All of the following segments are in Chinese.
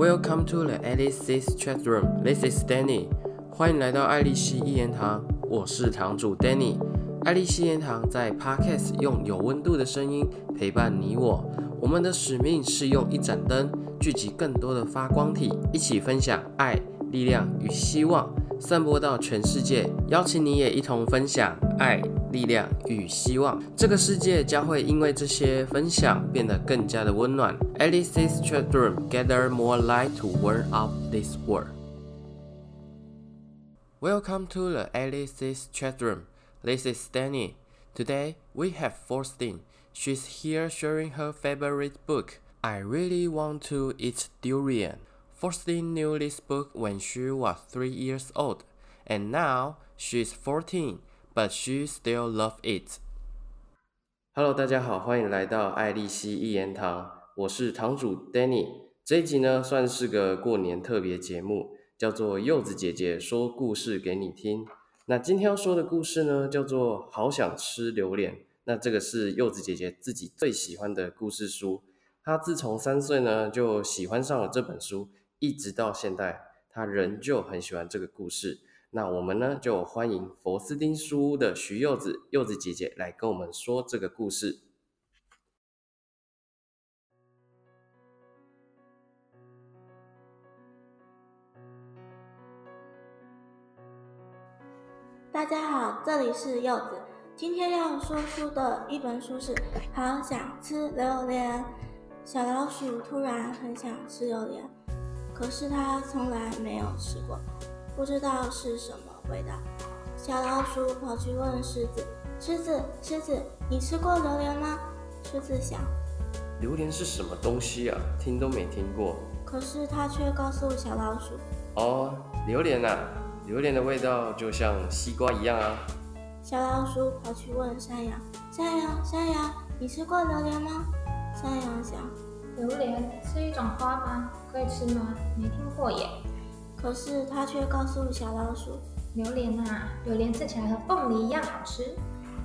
Welcome to the Alice's Chat Room. This is Danny. 欢迎来到爱丽丝一言堂，我是堂主 Danny。爱丽丝一言堂在 Podcast 用有温度的声音陪伴你我。我们的使命是用一盏灯聚集更多的发光体，一起分享爱、力量与希望，散播到全世界。邀请你也一同分享爱、力量与希望。这个世界将会因为这些分享变得更加的温暖。Alice's Chat Room gather more light to warm up this world. Welcome to the Alice's Chat Room. This is Danny. Today we have Faustine. She's here sharing her favorite book. I really want to eat durian. Faustine knew this book when she was three years old, and now she's 14, but she still love it. Hello，大家好，欢迎来到爱丽丝一言堂，我是堂主 Danny。这一集呢，算是个过年特别节目，叫做柚子姐姐说故事给你听。那今天要说的故事呢，叫做好想吃榴莲。那这个是柚子姐姐自己最喜欢的故事书，她自从三岁呢就喜欢上了这本书，一直到现在，她仍旧很喜欢这个故事。那我们呢就欢迎佛斯丁书屋的徐柚子柚子姐姐来跟我们说这个故事。大家好，这里是柚子。今天要说书的一本书是《好想吃榴莲》。小老鼠突然很想吃榴莲，可是它从来没有吃过，不知道是什么味道。小老鼠跑去问狮子：“狮子，狮子，你吃过榴莲吗？”狮子想，榴莲是什么东西啊？听都没听过。可是它却告诉小老鼠：“哦，榴莲啊，榴莲的味道就像西瓜一样啊。”小老鼠跑去问山羊：“山羊，山羊，你吃过榴莲吗？”山羊想：“榴莲是一种花吗？可以吃吗？没听过耶。”可是他却告诉小老鼠：“榴莲啊，榴莲吃起来和凤梨一样好吃。”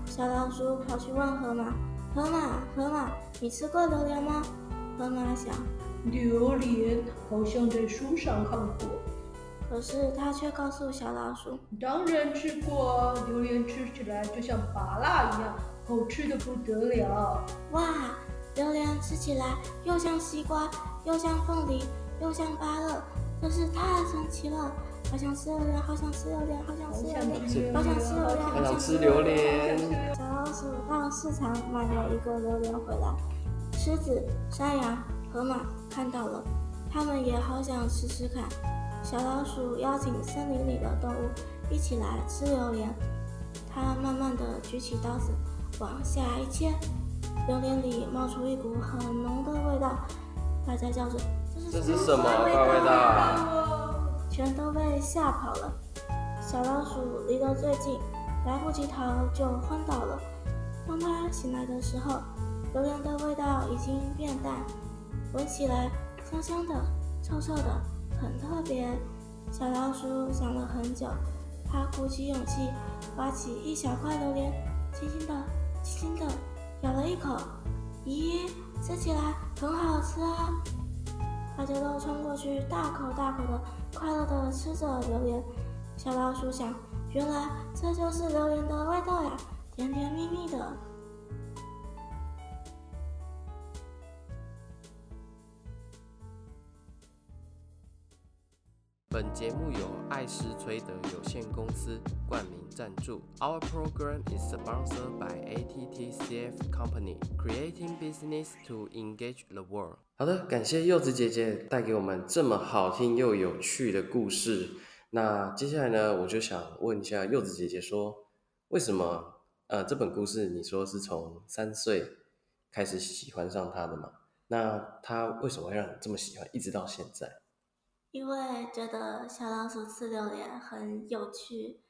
小老鼠跑去问河马：“河马，河马，你吃过榴莲吗？”河马想：“榴莲好像在书上看过。”可是他却告诉小老鼠：“当然吃过，榴莲吃起来就像芭辣一样，好吃的不得了。”哇，榴莲吃起来又像西瓜，又像凤梨，又像芭乐，真是太神奇了！好想吃榴莲，好想吃榴莲，好想吃榴莲，好想吃榴莲，好想吃榴莲。小老鼠到市场买了一个榴莲回来，狮子、山羊、河马看到了，他们也好想吃吃看。小老鼠邀请森林里的动物一起来吃榴莲。它慢慢的举起刀子，往下一切，榴莲里冒出一股很浓的味道。大家叫着：“这是什么味道？”全都被吓跑了。小老鼠离得最近，来不及逃就昏倒了。当它醒来的时候，榴莲的味道已经变淡，闻起来香香的、臭臭的。很特别，小老鼠想了很久，它鼓起勇气，挖起一小块榴莲，轻轻的、轻轻的咬了一口。咦，吃起来很好吃啊！大家都冲过去，大口大口的快乐的吃着榴莲。小老鼠想，原来这就是榴莲的味道呀，甜甜蜜蜜的。本节目由艾斯崔德有限公司冠名赞助。Our program is sponsored by ATTCF Company, creating business to engage the world. 好的，感谢柚子姐姐带给我们这么好听又有趣的故事。那接下来呢，我就想问一下柚子姐姐说，为什么呃这本故事你说是从三岁开始喜欢上它的嘛？那它为什么会让你这么喜欢，一直到现在？因为觉得小老鼠吃榴莲很有趣，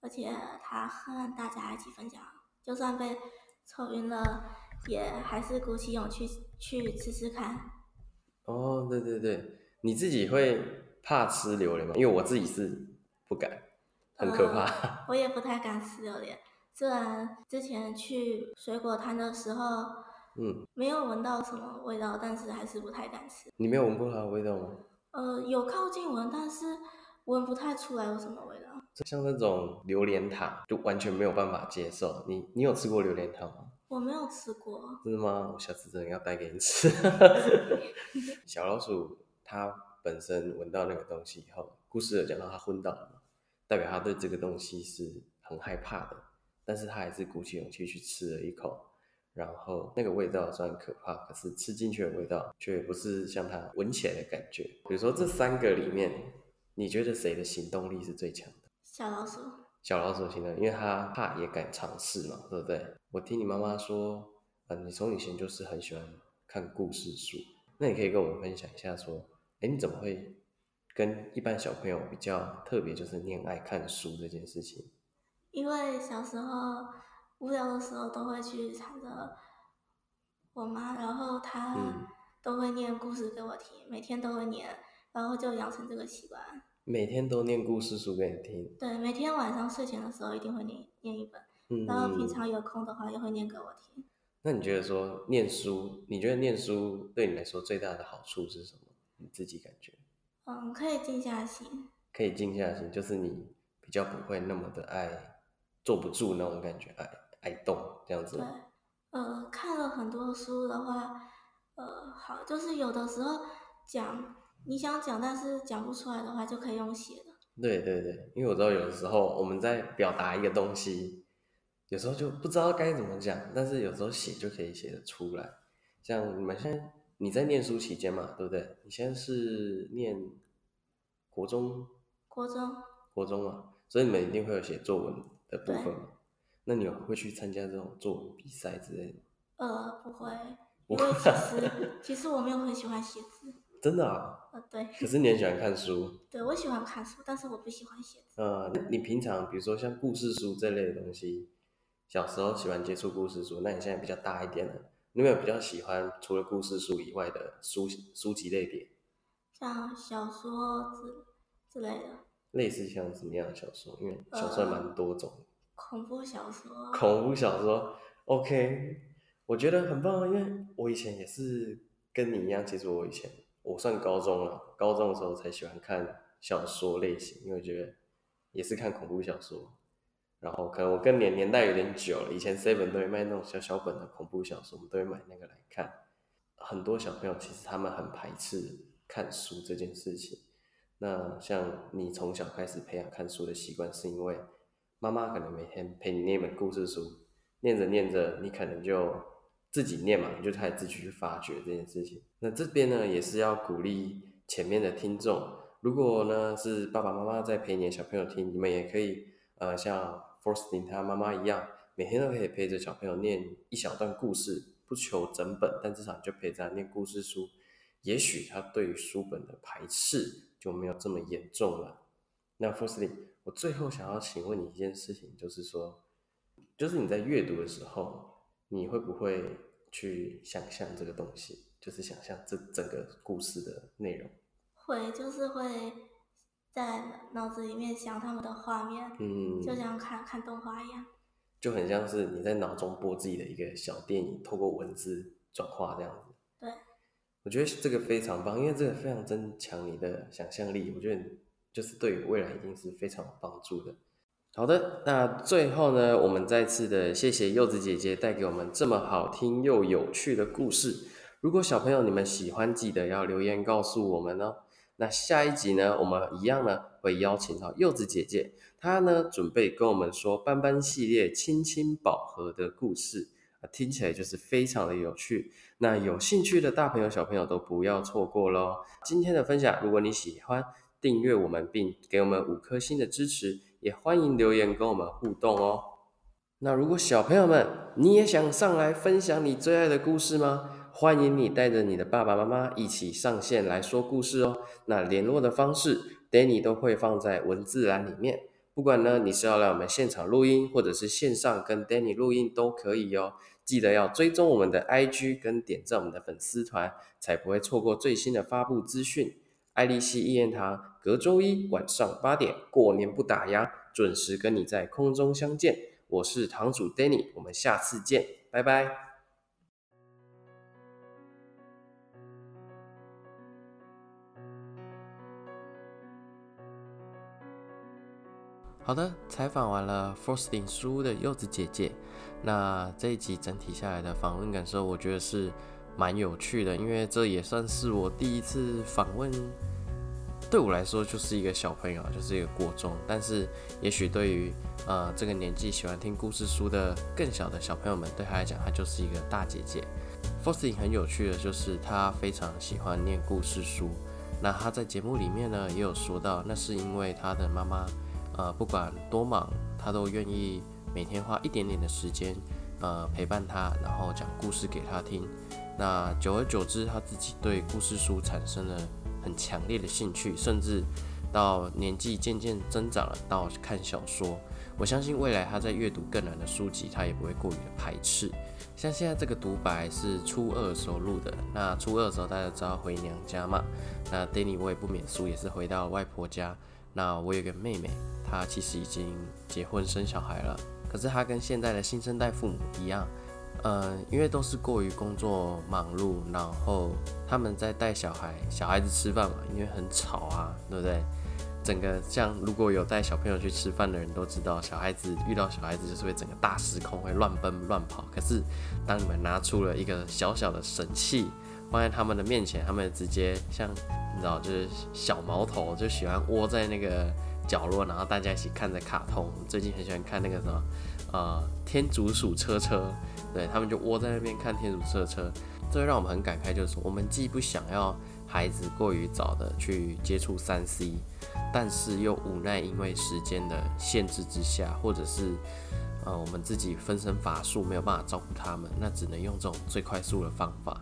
而且它和大家一起分享，就算被抽晕了，也还是鼓起勇气去吃吃看。哦，对对对，你自己会怕吃榴莲吗？因为我自己是不敢，很可怕。我也不太敢吃榴莲，虽然之前去水果摊的时候，嗯，没有闻到什么味道，但是还是不太敢吃。你没有闻过它的味道吗？呃，有靠近闻，但是闻不太出来有什么味道。像那种榴莲塔，就完全没有办法接受。你你有吃过榴莲塔吗？我没有吃过，真的吗？我下次真的要带给你吃。小老鼠它本身闻到那个东西以后，故事有讲到它昏倒了嘛，代表它对这个东西是很害怕的，但是它还是鼓起勇气去吃了一口，然后那个味道虽然可怕，可是吃进去的味道却不是像它闻起来的感觉。比如说这三个里面，你觉得谁的行动力是最强的？小老鼠。小老鼠型的，因为他怕也敢尝试嘛，对不对？我听你妈妈说，呃，你从以前就是很喜欢看故事书，那你可以跟我们分享一下，说，哎，你怎么会跟一般小朋友比较特别，就是恋爱看书这件事情？因为小时候无聊的时候都会去缠着我妈，然后她嗯都会念故事给我听，每天都会念，然后就养成这个习惯。每天都念故事书给你听，对，每天晚上睡前的时候一定会念念一本，嗯，然后平常有空的话也会念给我听。那你觉得说念书，你觉得念书对你来说最大的好处是什么？你自己感觉嗯，可以静下心。可以静下心，就是你比较不会那么的爱坐不住那种感觉，爱爱动这样子对。，呃，看了很多书的话，呃，好，就是有的时候讲你想讲但是讲不出来的话，就可以用写的。对对对，因为我知道有的时候我们在表达一个东西，有时候就不知道该怎么讲，但是有时候写就可以写得出来。像你们现在你在念书期间嘛，对不对？你现在是念国中，国中国中嘛，所以你们一定会有写作文的部分嘛。那你有会去参加这种作文比赛之类的吗？呃不会，不因为其实其实我没有很喜欢写字。真的啊？呃，对，可是你很喜欢看书，对我喜欢看书，但是我不喜欢写字。呃，你平常比如说像故事书这类的东西，小时候喜欢接触故事书，那你现在比较大一点了，你有没有比较喜欢除了故事书以外的书书籍类别？像小说之之类的，类似像什么样的小说？因为小说还蛮多种的，恐怖小说，恐怖小说，OK，我觉得很棒啊，因为我以前也是跟你一样，其实我以前我算高中了，高中的时候才喜欢看小说类型，因为我觉得也是看恐怖小说。然后可能我跟年年代有点久了，以前 Seven 都会卖那种小小本的恐怖小说，我们都会买那个来看。很多小朋友其实他们很排斥看书这件事情。那像你从小开始培养看书的习惯，是因为妈妈可能每天陪你念一本故事书，念着念着，你可能就自己念嘛，就开始自己去发掘这件事情。那这边呢，也是要鼓励前面的听众，如果呢是爸爸妈妈在陪你的小朋友听，你们也可以呃像 Forstin 他妈妈一样，每天都可以陪着小朋友念一小段故事，不求整本，但至少就陪着他念故事书，也许他对于书本的排斥就没有这么严重了。那 Firstly，我最后想要请问你一件事情，就是说，就是你在阅读的时候，你会不会去想象这个东西，就是想象这整个故事的内容？会就是会在脑子里面想他们的画面，嗯，就像看看动画一样。就很像是你在脑中播自己的一个小电影，透过文字转化这样子。对，我觉得这个非常棒，因为这个非常增强你的想象力，我觉得就是对于未来一定是非常有帮助的。好的，那最后呢，我们再次的谢谢柚子姐姐带给我们这么好听又有趣的故事。如果小朋友你们喜欢，记得要留言告诉我们哦。那下一集呢，我们一样呢会邀请到柚子姐姐，她呢准备跟我们说斑斑系列亲亲宝盒的故事啊，听起来就是非常的有趣。那有兴趣的大朋友小朋友都不要错过喽。今天的分享，如果你喜欢，订阅我们并给我们五颗星的支持，也欢迎留言跟我们互动哦。那如果小朋友们你也想上来分享你最爱的故事吗？欢迎你带着你的爸爸妈妈一起上线来说故事哦。那联络的方式，Danny 都会放在文字栏里面。不管呢你是要来我们现场录音，或者是线上跟 Danny 录音都可以哦。记得要追踪我们的 IG 跟点赞我们的粉丝团，才不会错过最新的发布资讯。爱丽丝预言堂，隔周一晚上八点，过年不打烊，准时跟你在空中相见。我是堂主 Danny，我们下次见，拜拜。好的，采访完了。Firsting 书屋的柚子姐姐，那这一集整体下来的访问感受，我觉得是。蛮有趣的，因为这也算是我第一次访问。对我来说就是一个小朋友，就是一个国中，但是也许对于呃这个年纪喜欢听故事书的更小的小朋友们，对他来讲，他就是一个大姐姐。Frosting 很有趣的就是他非常喜欢念故事书，那他在节目里面呢也有说到，那是因为他的妈妈呃不管多忙，他都愿意每天花一点点的时间呃陪伴他，然后讲故事给他听。那久而久之，他自己对故事书产生了。很强烈的兴趣，甚至到年纪渐渐增长了，到看小说。我相信未来他在阅读更难的书籍，他也不会过于的排斥。像现在这个独白是初二时候录的，那初二的时候大家知道回娘家嘛？那 Danny 我也不免俗，也是回到外婆家。那我有个妹妹，她其实已经结婚生小孩了，可是他跟现在的新生代父母一样。呃，因为都是过于工作忙碌，然后他们在带小孩，小孩子吃饭嘛，因为很吵啊，对不对？整个像如果有带小朋友去吃饭的人都知道，小孩子遇到小孩子就是会整个大失控，会乱奔乱跑。可是当你们拿出了一个小小的神器放在他们的面前，他们直接像你知道，就是小毛头，就喜欢窝在那个角落，然后大家一起看着卡通。最近很喜欢看那个什么，呃，天竺鼠车车。对他们就窝在那边看天竺车车，这让我们很感慨，就是我们既不想要孩子过于早的去接触三 C，但是又无奈因为时间的限制之下，或者是呃我们自己分身乏术没有办法照顾他们，那只能用这种最快速的方法。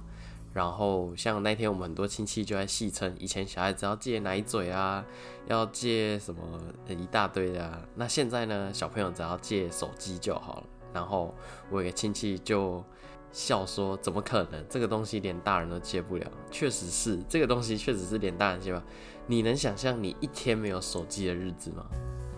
然后像那天我们很多亲戚就在戏称，以前小孩子要借奶嘴啊，要借什么一大堆的，那现在呢，小朋友只要借手机就好了。然后我有个亲戚就笑说：“怎么可能？这个东西连大人都借不了。”确实是，这个东西确实是连大人借不了。你能想象你一天没有手机的日子吗？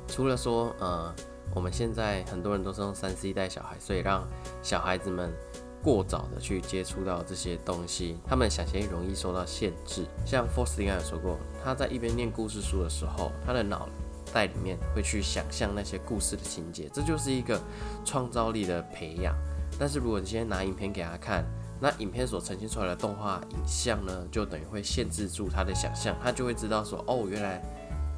除了说，呃，我们现在很多人都是用三 C 带小孩，所以让小孩子们过早的去接触到这些东西，他们想象容易受到限制。像 Force 应该有说过，他在一边念故事书的时候，他的脑。袋里面会去想象那些故事的情节，这就是一个创造力的培养。但是如果你今天拿影片给他看，那影片所呈现出来的动画影像呢，就等于会限制住他的想象，他就会知道说，哦，原来，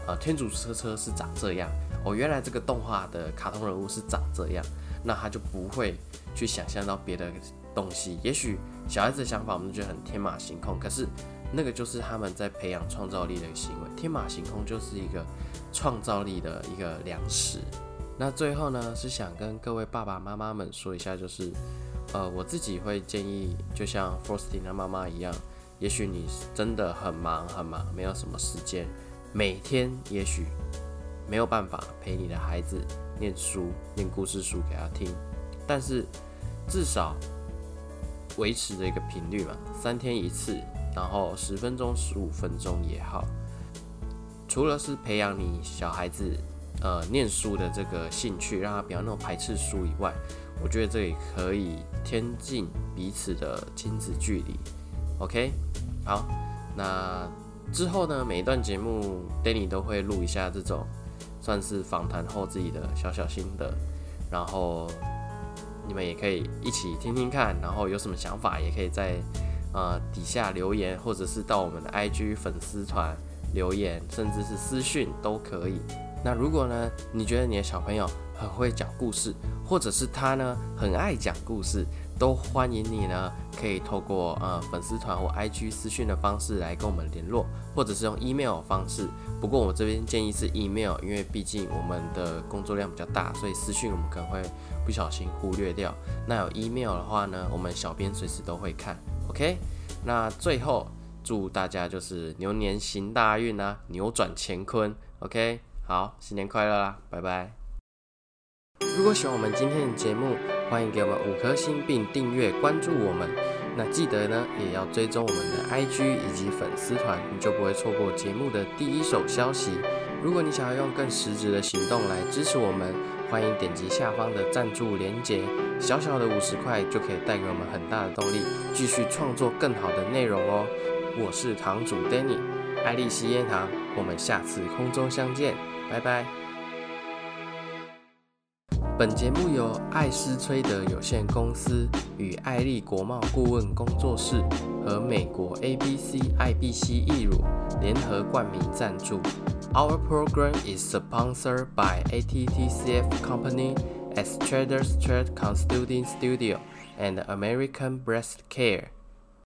呃，天主车车是长这样，哦，原来这个动画的卡通人物是长这样，那他就不会去想象到别的东西。也许小孩子的想法我们觉得很天马行空，可是那个就是他们在培养创造力的行为。天马行空就是一个。创造力的一个粮食。那最后呢，是想跟各位爸爸妈妈们说一下，就是，呃，我自己会建议，就像 Forestina 妈妈一样，也许你真的很忙很忙，没有什么时间，每天也许没有办法陪你的孩子念书、念故事书给他听，但是至少维持的一个频率嘛，三天一次，然后十分钟、十五分钟也好。除了是培养你小孩子呃念书的这个兴趣，让他不要那么排斥书以外，我觉得这也可以添进彼此的亲子距离。OK，好，那之后呢，每一段节目 Danny 都会录一下这种算是访谈后自己的小小心得，然后你们也可以一起听听看，然后有什么想法也可以在呃底下留言，或者是到我们的 IG 粉丝团。留言甚至是私讯都可以。那如果呢，你觉得你的小朋友很会讲故事，或者是他呢很爱讲故事，都欢迎你呢可以透过呃粉丝团或 IG 私讯的方式来跟我们联络，或者是用 email 方式。不过我这边建议是 email，因为毕竟我们的工作量比较大，所以私讯我们可能会不小心忽略掉。那有 email 的话呢，我们小编随时都会看。OK，那最后。祝大家就是牛年行大运啊，扭转乾坤。OK，好，新年快乐啦，拜拜。如果喜欢我们今天的节目，欢迎给我们五颗星并订阅关注我们。那记得呢，也要追踪我们的 IG 以及粉丝团，你就不会错过节目的第一手消息。如果你想要用更实质的行动来支持我们，欢迎点击下方的赞助连结，小小的五十块就可以带给我们很大的动力，继续创作更好的内容哦。我是堂主 Danny，爱丽丝烟堂，我们下次空中相见，拜拜。本节目由艾斯崔德有限公司与艾利国贸顾问工作室和美国 ABC IBC 易乳联合冠名赞助。Our program is sponsored by ATTCF Company, as Traders Trade Consulting Studio, and American Breast Care.